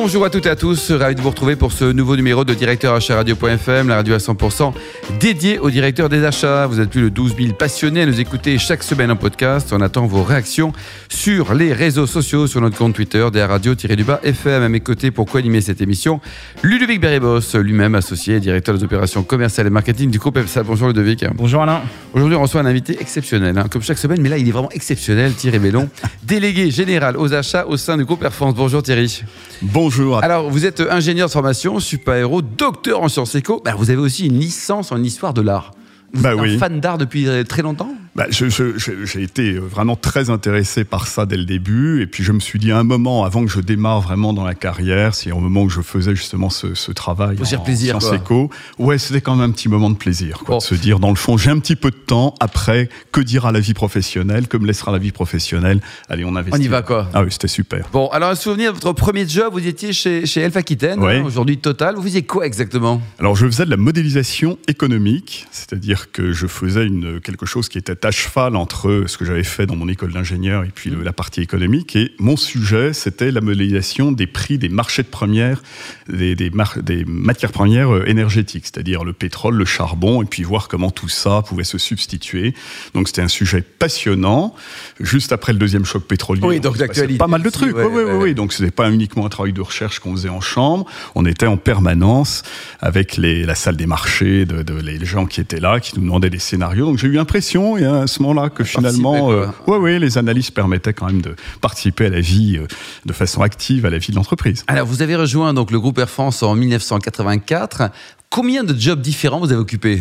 Bonjour à toutes et à tous, ravi de vous retrouver pour ce nouveau numéro de Directeur Achat Radio.fm, la radio à 100% dédiée aux directeurs des achats. Vous êtes plus de 12 000 passionnés à nous écouter chaque semaine en podcast. On attend vos réactions sur les réseaux sociaux, sur notre compte Twitter, des radio-du-bas FM. À mes côtés, pour co-animer cette émission, Ludovic Berribos, lui-même associé, directeur des opérations commerciales et marketing du groupe EFSA. Bonjour Ludovic. Bonjour Alain. Aujourd'hui, on reçoit un invité exceptionnel, hein, comme chaque semaine, mais là, il est vraiment exceptionnel, Thierry Bellon, délégué général aux achats au sein du groupe Air France. Bonjour Thierry. Bonjour. Alors, vous êtes ingénieur de formation, super-héros, docteur en sciences éco. Bah, vous avez aussi une licence en histoire de l'art. Vous Bah êtes oui. un fan d'art depuis euh, très longtemps? Bah, J'ai été vraiment très intéressé par ça dès le début. Et puis je me suis dit à un moment, avant que je démarre vraiment dans la carrière, c'est au moment où je faisais justement ce, ce travail Faut en plaisir, sciences éco, ouais, c'était quand même un petit moment de plaisir. Quoi, Bon. de se dire, dans le fond, j'ai un petit peu de temps. Après, que dira la vie professionnelle? Que me laissera la vie professionnelle? Allez, on investit. On y va, quoi. Ah oui, c'était super. Bon, alors un souvenir de votre premier job, vous étiez chez, chez Elf Aquitaine, Ouais. hein, aujourd'hui Total. Vous faisiez quoi exactement? Alors, je faisais de la modélisation économique, c'est-à-dire que je faisais une, quelque chose qui était à cheval entre ce que j'avais fait dans mon école d'ingénieur et puis le- la partie économique. Et mon sujet, c'était la modélisation des prix des marchés de premières, des, des, mar- des matières premières euh, énergétiques, c'est-à-dire le pétrole, le charbon, et puis voir comment tout ça pouvait se substituer. Donc, c'était un sujet passionnant. Juste après le deuxième choc pétrolier, Oui, donc d'actualité Pas mal de trucs. oui, oui, oui, oui. Donc, c'était pas uniquement un travail de recherche qu'on faisait en chambre. On était en permanence avec les, la salle des marchés, de, de- les gens qui étaient là, qui nous demandaient des scénarios. Donc, j'ai eu l'impression, et à ce moment-là, que finalement, euh, ouais, ouais, les analyses permettaient quand même de participer à la vie euh, de façon active à la vie de l'entreprise. Alors, vous avez rejoint donc le groupe Air France en 1984. Combien de jobs différents vous avez occupés?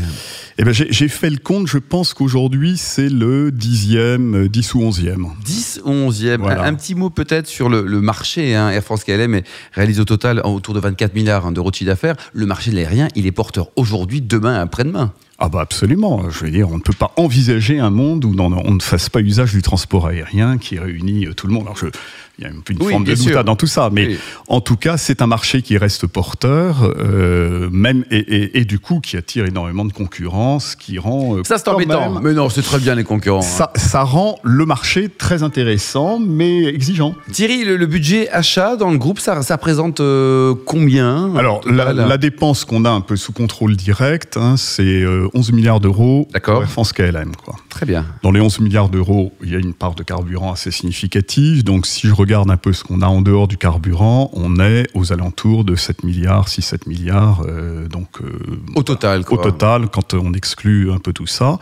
Eh ben, j'ai fait le compte. Je pense qu'aujourd'hui, c'est le dixième, euh, dix ou onzième. 10 ou 11e. Voilà. Un, un petit mot peut-être sur le, le marché. hein. Air France KLM réalise au total autour de 24 milliards hein, d'euros de chiffre d'affaires. Le marché de l'aérien, il est porteur aujourd'hui, demain, après-demain. Ah bah absolument. Je veux dire, on ne peut pas envisager un monde où on ne fasse pas usage du transport aérien qui réunit euh, tout le monde. Alors je, il y a une Oui, forme de doute dans tout ça, mais Oui. en tout cas, c'est un marché qui reste porteur, euh, même et, et- et du coup qui attire énormément de concurrence, qui rend euh, Ça, c'est embêtant. même- Mais non, c'est très bien les concurrents. hein. ça, rend le marché très intéressant, mais exigeant. Thierry, le, le budget achat dans le groupe, ça, ça représente euh, combien Alors, la, la dépense qu'on a un peu sous contrôle direct, hein, c'est 11 milliards d'euros D'accord. pour Air France KLM. Quoi. Très bien. Dans les 11 milliards d'euros, il y a une part de carburant assez significative. Donc, si je regarde un peu ce qu'on a en dehors du carburant, on est aux alentours de 7 milliards, 6-7 milliards. euh, donc, euh, Au total, au quoi. total, quand on exclut un peu tout ça.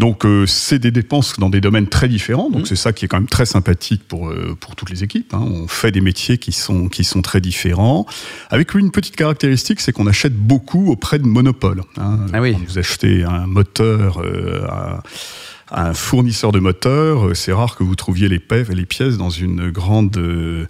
Donc, euh, c'est des dépenses dans des domaines très différents. Donc, Mhm. c'est ça qui est quand même très sympathique pour, euh, pour toutes les équipes. hein. On fait des métiers qui sont, qui sont très différents. Avec une petite caractéristique, c'est qu'on achète beaucoup auprès de monopoles. hein. Ah oui. Quand vous achetez un moteur euh, à un fournisseur de moteurs, euh, c'est rare que vous trouviez les, pèves et les pièces dans une grande, euh,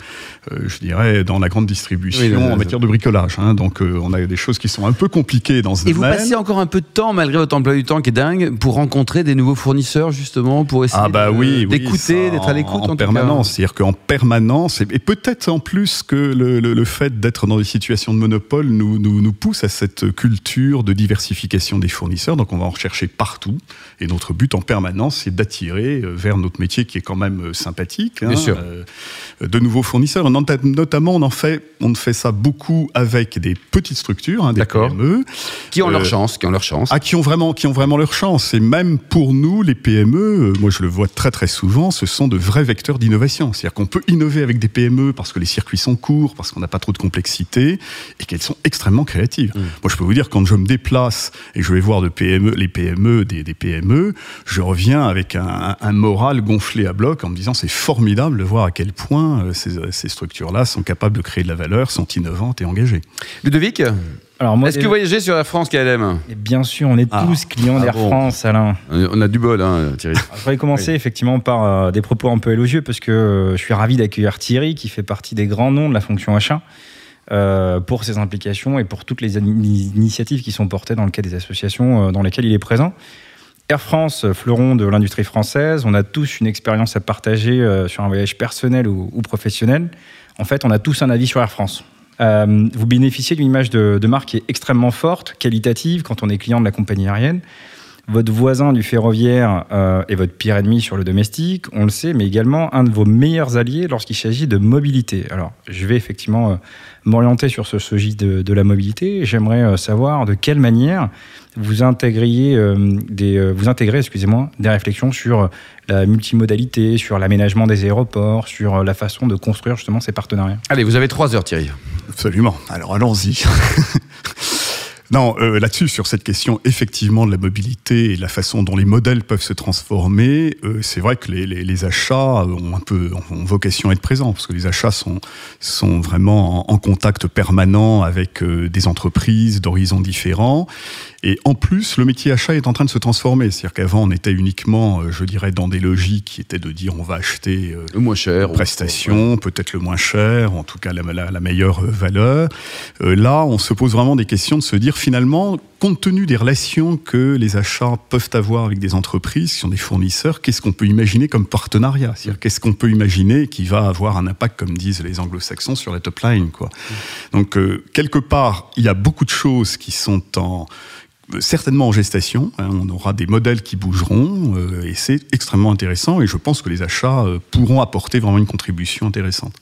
euh, je dirais, dans la grande distribution Oui, en matière de bricolage. hein. Donc, euh, on a des choses qui sont un peu compliquées dans ce Et vous domaine. passez encore un peu de temps, malgré votre emploi du temps qui est dingue, pour rencontrer des nouveaux fournisseurs, justement, pour essayer Ah bah de- oui, oui, d'écouter, d'être à l'écoute en, permanence. C'est-à-dire qu'en permanence, et, et peut-être en plus que le, le- le fait d'être dans des situations de monopole nous, nous, nous pousse à cette culture de diversification des fournisseurs. Donc on va en rechercher partout. Et notre but en permanence, c'est d'attirer euh, vers notre métier qui est quand même euh, sympathique. Bien sûr. euh, de nouveaux fournisseurs. On en- Notamment, on en fait, on fait ça beaucoup avec des petites structures, hein, des. PME. Qui ont leur Euh, chance, qui ont leur chance. Ah, qui ont vraiment, qui ont vraiment leur chance. Et même pour nous, les PME, moi je le vois très très souvent, ce sont de vrais vecteurs d'innovation. C'est-à-dire qu'on peut innover avec des PME parce que les circuits sont courts, parce qu'on n'a pas trop de complexité, et qu'elles sont extrêmement créatives. Mm. Moi je peux vous dire, quand je me déplace et je vais voir de PME, les PME des, des PME, je reviens avec un, moral gonflé à bloc en me disant c'est formidable de voir à quel point euh, ces, ces structures-là sont capables de créer de la valeur, sont innovantes et engagées. Ludovic, Alors est-ce que vous voyagez sur la France KLM Et bien sûr, on est Ah. tous clients Ah d'Air bon. France, Alain. On a du bol, hein, Thierry. Alors, Je voudrais commencer effectivement par euh, des propos un peu élogieux parce que euh, je suis ravi d'accueillir Thierry qui fait partie des grands noms de la fonction achat euh, pour ses implications et pour toutes les initiatives qui sont portées dans le cadre des associations euh, dans lesquelles il est présent. Air France, euh, fleuron de l'industrie française, on a tous une expérience à partager euh, sur un voyage personnel ou, professionnel. En fait, on a tous un avis sur Air France. vous bénéficiez d'une image de, de marque qui est extrêmement forte, qualitative, quand on est client de la compagnie aérienne votre voisin du ferroviaire euh, est votre pire ennemi sur le domestique, on le sait, mais également un de vos meilleurs alliés lorsqu'il s'agit de mobilité. Alors, je vais effectivement euh, m'orienter sur ce sujet de, la mobilité. J'aimerais euh, savoir de quelle manière vous intégriez des, vous intégrez, excusez-moi, des réflexions sur la multimodalité, sur l'aménagement des aéroports, sur la façon de construire justement ces partenariats. Allez, vous avez trois heures, Thierry. Absolument. Alors allons-y. Non, euh, là-dessus, sur cette question effectivement de la mobilité et la façon dont les modèles peuvent se transformer, euh, c'est vrai que les, achats ont un peu ont vocation à être présents parce que les achats sont sont vraiment en, contact permanent avec euh, des entreprises d'horizons différents et en plus, le métier achat est en train de se transformer. C'est-à-dire qu'avant, on était uniquement, euh, je dirais, dans des logiques qui étaient de dire on va acheter euh, le moins cher, prestation, peut-être le moins cher, en tout cas la, la, meilleure euh, valeur. là, on se pose vraiment des questions de se dire finalement, compte tenu des relations que les achats peuvent avoir avec des entreprises qui sont des fournisseurs, qu'est-ce qu'on peut imaginer comme partenariat? C'est-à-dire qu'est-ce qu'on peut imaginer qui va avoir un impact, comme disent les anglo-saxons, sur la top line quoi? Donc, quelque part, il y a beaucoup de choses qui sont en certainement en gestation. Hein, on aura des modèles qui bougeront euh, et c'est extrêmement intéressant. Et je pense que les achats euh, pourront apporter vraiment une contribution intéressante.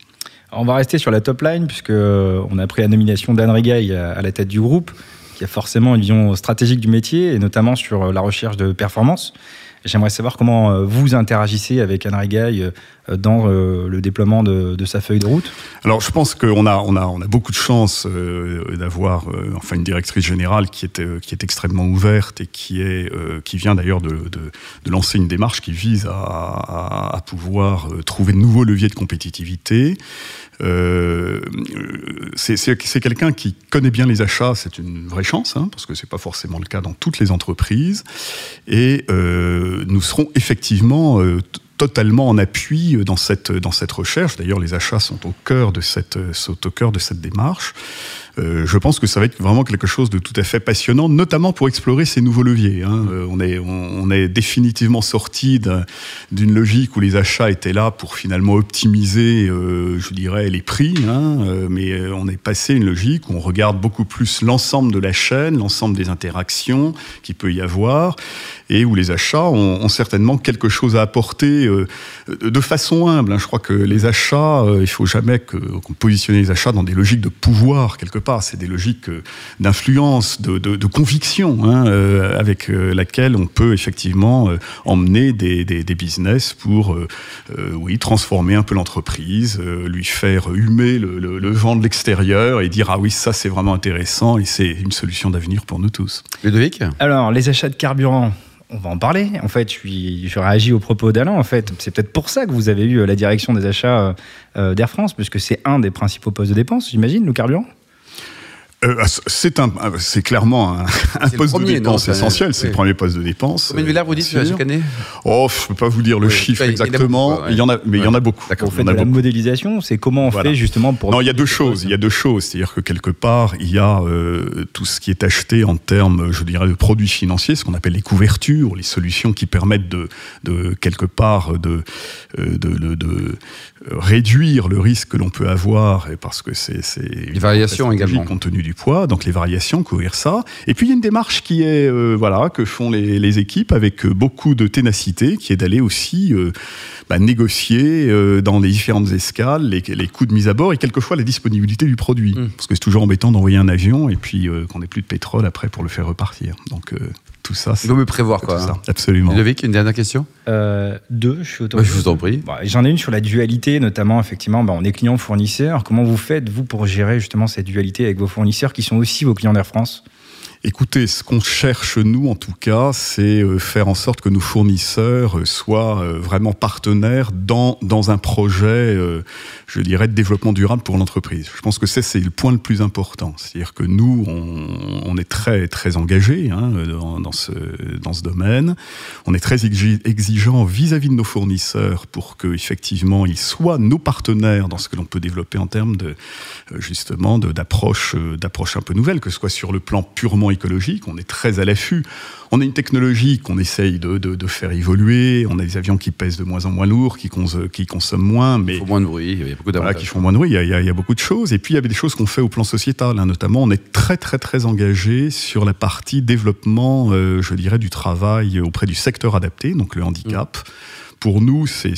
on va rester sur la top line puisque euh, on a pris la nomination d'Anne Rigaille à la tête du groupe, qui a forcément une vision stratégique du métier et notamment sur la recherche de performance. J'aimerais savoir comment euh, vous interagissez avec Anne Rigaille euh, dans euh, le déploiement de, sa feuille de route. Alors, je pense qu'on a, on a, on a beaucoup de chance d'avoir enfin une directrice générale qui est, qui est extrêmement ouverte et qui, est, qui vient d'ailleurs de, lancer une démarche qui vise à pouvoir trouver de nouveaux leviers de compétitivité. Euh, c'est quelqu'un qui connaît bien les achats, c'est une vraie chance, hein, parce que c'est pas forcément le cas dans toutes les entreprises. Et euh, nous serons effectivement euh, totalement en appui dans cette, dans cette recherche. D'ailleurs, les achats sont au cœur de cette, sont au cœur de cette démarche. Euh, je pense que ça va être vraiment quelque chose de tout à fait passionnant, notamment pour explorer ces nouveaux leviers. Hein. Euh, on, est, définitivement sorti d'une logique où les achats étaient là pour finalement optimiser, euh, je dirais, les prix, hein. mais on est passé à une logique où on regarde beaucoup plus l'ensemble de la chaîne, l'ensemble des interactions qu'il peut y avoir, et où les achats ont, certainement quelque chose à apporter de façon humble. Hein. Je crois que les achats, il faut jamais qu'on positionne les achats dans des logiques de pouvoir quelque part c'est des logiques euh, d'influence, de, conviction, hein, euh, avec euh, laquelle on peut effectivement emmener des, business pour, oui, transformer un peu l'entreprise, lui faire humer le, vent de l'extérieur et dire ah oui ça c'est vraiment intéressant et c'est une solution d'avenir pour nous tous. Ludovic? Alors les achats de carburant, on va en parler. En fait, je, suis, je réagis aux propos d'Alain. En fait, c'est peut-être pour ça que vous avez eu la direction des achats d'Air France, puisque c'est un des principaux postes de dépenses, j'imagine, le carburant? Euh, ah, c'est un, ah, c'est clairement un, un poste de dépense essentiel. C'est le premier poste de dépense. Combien de milliards vous dites chaque année Oh, je peux pas vous dire le chiffre exactement. Il y, en a, mais il y en a beaucoup. Vous faites de la modélisation. C'est comment on fait justement pour. Non, il y a deux choses. Il y a deux choses. C'est-à-dire que quelque part, il y a euh, tout ce qui est acheté en termes, je dirais, de produits financiers, ce qu'on appelle les couvertures, les solutions qui permettent de, de quelque part de, euh, de, de, de réduire le risque que l'on peut avoir, et parce que c'est les variations également compte tenu du poids, donc les variations, couvrir ça. Et puis il y a une démarche qui est euh, voilà que font les, les, équipes avec euh, beaucoup de ténacité, qui est d'aller aussi euh, bah, négocier dans les différentes escales les, les, coûts de mise à bord et quelquefois la disponibilité du produit, mmh. parce que c'est toujours embêtant d'envoyer un avion et puis qu'on n'ait plus de pétrole après pour le faire repartir. Donc tout ça. Il faut me prévoir, quoi. Ça, absolument. Ludovic, une dernière question? Euh, Deux, je suis autorisé. je vous en prie. J'en ai une sur la dualité, notamment, effectivement, bah, on est client-fournisseur. Comment vous faites, vous, pour gérer justement cette dualité avec vos fournisseurs? Qui sont aussi vos clients d'Air France Écoutez, ce qu'on cherche, nous, en tout cas, c'est euh, faire en sorte que nos fournisseurs euh, soient euh, vraiment partenaires dans, dans un projet, je dirais, de développement durable pour l'entreprise. Je pense que c'est le point le plus important. C'est-à-dire que nous, on, on, est très, très engagés hein, dans, dans, ce, dans ce domaine. On est très exigeant vis-à-vis de nos fournisseurs pour que, effectivement, ils soient nos partenaires dans ce que l'on peut développer en termes de, justement, d'approche, d'approche un peu nouvelle, que ce soit sur le plan purement extrêmement écologique. On est très à l'affût. On a une technologie qu'on essaye de, de, de, faire évoluer. On a des avions qui pèsent de moins en moins lourds, qui, cons qui consomment moins, mais font moins de bruit. Il y a beaucoup voilà, qui font moins de bruit. Il y, a, il y a, beaucoup de choses. Et puis il y avait des choses qu'on fait au plan sociétal. Hein, notamment, on est très très très engagé sur la partie développement, euh, je dirais, du travail auprès du secteur adapté, donc le handicap. Mmh pour nous, c'est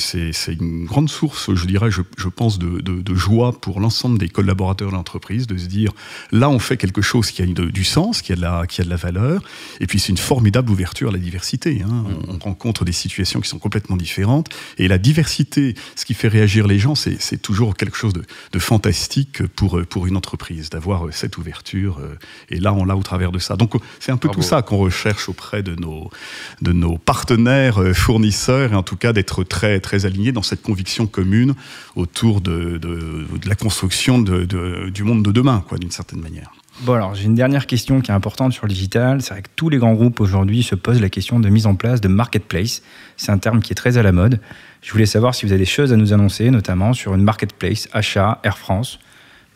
une grande source, je dirais, je, je pense, de, de, de, joie pour l'ensemble des collaborateurs de l'entreprise, de se dire, là, on fait quelque chose qui a de, du sens, qui a, de la, qui a de la valeur, et puis c'est une formidable ouverture à la diversité. Hein. On, on, rencontre des situations qui sont complètement différentes, et la diversité, ce qui fait réagir les gens, c'est toujours quelque chose de, fantastique pour, pour une entreprise, d'avoir cette ouverture, et là, on l'a au travers de ça. Donc, c'est un peu Bravo. tout ça qu'on recherche auprès de nos, de nos partenaires fournisseurs, et en tout cas, d'être très, très aligné dans cette conviction commune autour de, de, de la construction de, du monde de demain, quoi, d'une certaine manière. Bon, alors j'ai une dernière question qui est importante sur le digital. C'est vrai que tous les grands groupes aujourd'hui se posent la question de mise en place de marketplace. C'est un terme qui est très à la mode. Je voulais savoir si vous avez des choses à nous annoncer, notamment sur une marketplace, achat, Air France,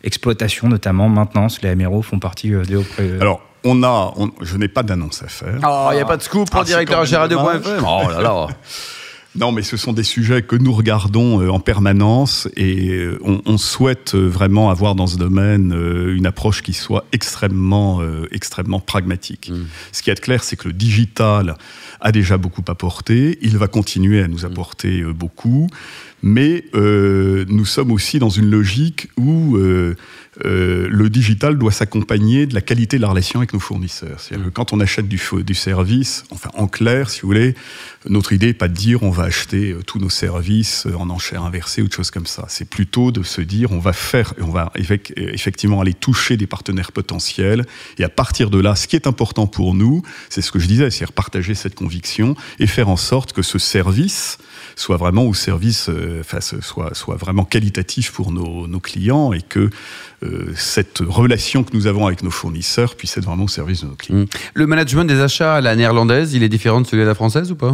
exploitation notamment, maintenance. Les MRO font partie des. Alors, on a, on, je n'ai pas d'annonce à faire. Oh, il n'y a pas de scoop pour ah, directeur Gérard.fm. Oh là là. Non, mais ce sont des sujets que nous regardons euh, en permanence et euh, on, on, souhaite euh, vraiment avoir dans ce domaine euh, une approche qui soit extrêmement, euh, extrêmement pragmatique. Mmh. Ce qui est clair, c'est que le digital a déjà beaucoup apporté, il va continuer à nous apporter euh, beaucoup, mais nous sommes aussi dans une logique où euh, le digital doit s'accompagner de la qualité de la relation avec nos fournisseurs. C'est-à-dire que quand on achète du, du, service, enfin en clair, si vous voulez, notre idée n'est pas de dire on va acheter euh, tous nos services euh, en enchère inversée ou de choses comme ça. C'est plutôt de se dire on va faire, on va effectivement aller toucher des partenaires potentiels et à partir de là, ce qui est important pour nous, c'est ce que je disais, c'est partager cette conviction et faire en sorte que ce service soit vraiment au service, euh, enfin, soit, soit vraiment qualitatif pour nos, nos clients et que euh, cette relation que nous avons avec nos fournisseurs puisse être vraiment au service de nos clients. Mmh. Le management des achats à la néerlandaise, il est différent de celui de la française ou pas?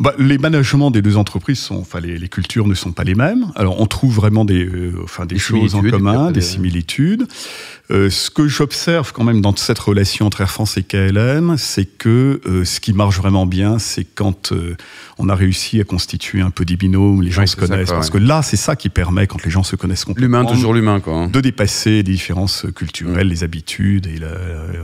Bah, Les managements des deux entreprises sont, enfin, les, les, cultures ne sont pas les mêmes. Alors, on trouve vraiment des, euh, enfin, des, des choses en commun, des similitudes. Euh, ce que j'observe quand même dans cette relation entre Air France et KLM, c'est que euh, ce qui marche vraiment bien, c'est quand euh, on a réussi à constituer un peu des binômes, les gens oui, se connaissent. Ça, parce que là, c'est ça qui permet, quand les gens se connaissent complètement, l'humain toujours l'humain, quoi. Hein. De dépasser les différences culturelles, mmh. les habitudes et la,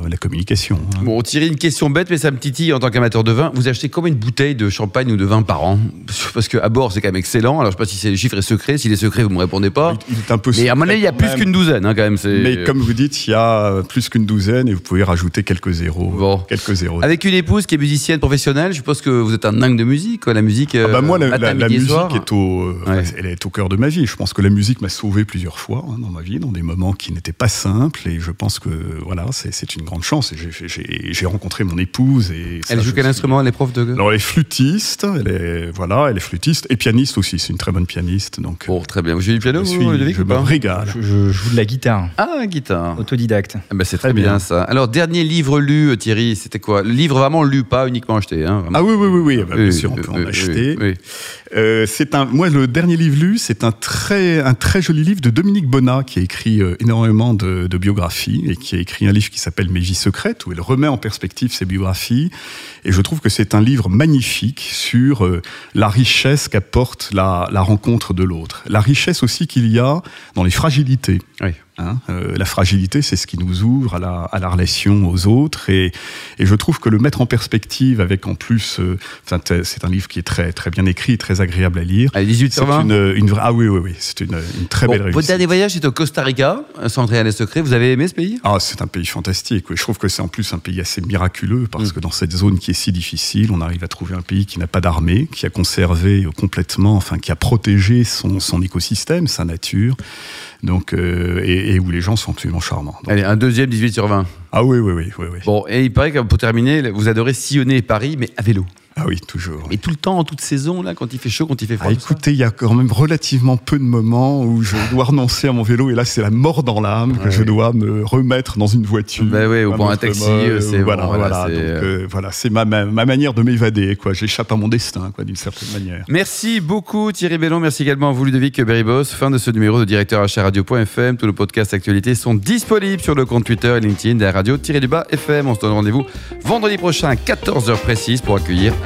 la communication. Hein. Bon, Thierry, une question bête, mais ça me titille en tant qu'amateur de vin. Vous achetez combien de bouteilles de champagne ou de vin par an? Parce que à bord, c'est quand même excellent. Alors, je sais pas si le chiffre est secret. Si les secrets, vous me répondez pas. Il, il est un peu. Mais à mon avis, il y a plus qu'une douzaine, hein, quand même. Mais comme vous dites, il y a plus qu'une douzaine et vous pouvez rajouter quelques zéros. Bon. Quelques zéros. Avec une épouse qui est musicienne professionnelle, je suppose que vous êtes un dingue de musique. Quoi. La musique. Ah bah moi, la, la, la musique est au, ouais. elle est au cœur de ma vie. Je pense que la musique m'a sauvé plusieurs fois hein, dans ma vie, dans des moments qui n'étaient pas simples. Et je pense que voilà, c'est une grande chance. J'ai rencontré mon épouse. Et elle joue quel instrument Elle est prof de. Alors elle est flûtiste. Elle est voilà, elle est flûtiste et pianiste aussi. C'est une très bonne pianiste. Donc. Bon, très bien. Vous jouez du piano, je, suis, vous, je me régale. Je, je, joue de la guitare. Ah, guitare. Autodidacte. Ah bah c'est très, très bien, bien, ça. Alors, dernier livre lu, Thierry, c'était quoi? Le livre vraiment lu, pas uniquement acheté. Hein, ah oui, oui, oui, oui. Bah, bien oui, sûr, on peut oui, en acheter. Oui, euh, c'est un, moi, le dernier livre lu, c'est un très, un très joli livre de Dominique Bonnat, qui a écrit euh, énormément de, de, biographies et qui a écrit un livre qui s'appelle Mes vies secrètes, où elle remet en perspective ses biographies. Et je trouve que c'est un livre magnifique sur euh, la richesse qu'apporte la, la rencontre de l'autre. La richesse aussi qu'il y a dans les fragilités. Oui. Hein, euh, la fragilité, c'est ce qui nous ouvre à la, à la relation aux autres. Et, et, je trouve que le mettre en perspective avec en plus, euh, c'est un livre qui est très, très bien écrit, très agréable à lire. À 18 c'est une, une, Ah oui, oui, oui, c'est une, une, très bon, belle réussite. Votre dernier voyage est au Costa Rica, sans à les secrets. Vous avez aimé ce pays? Ah, c'est un pays fantastique. Je trouve que c'est en plus un pays assez miraculeux parce mmh. que dans cette zone qui est si difficile, on arrive à trouver un pays qui n'a pas d'armée, qui a conservé complètement, enfin, qui a protégé son, son écosystème, sa nature. Donc, euh, et, et, où les gens sont absolument charmants. Donc, Allez, un deuxième 18 sur 20. Ah oui, oui, oui, oui, oui. Bon, et il paraît que pour terminer, vous adorez sillonner Paris, mais à vélo. Ah oui, toujours. Et tout le temps, en toute saison, là, quand il fait chaud, quand il fait froid. Ah, écoutez, il y a quand même relativement peu de moments où je dois renoncer à mon vélo et là c'est la mort dans l'âme que Ouais, je oui. dois me remettre dans une voiture. Bah ouais, ou un prendre un taxi, euh, c'est voilà, bon, voilà, c'est, Donc, euh, euh, voilà, c'est ma, ma, ma manière de m'évader, quoi. J'échappe à mon destin, quoi, d'une certaine manière. Merci beaucoup Thierry Bellon, merci également à vous Ludovic Beribos. Fin de ce numéro de directeur achat radio.fm. Tous nos podcasts actualités sont disponibles sur le compte Twitter et LinkedIn de la radio-du-bas FM. On se donne rendez-vous vendredi prochain à 14h précise pour accueillir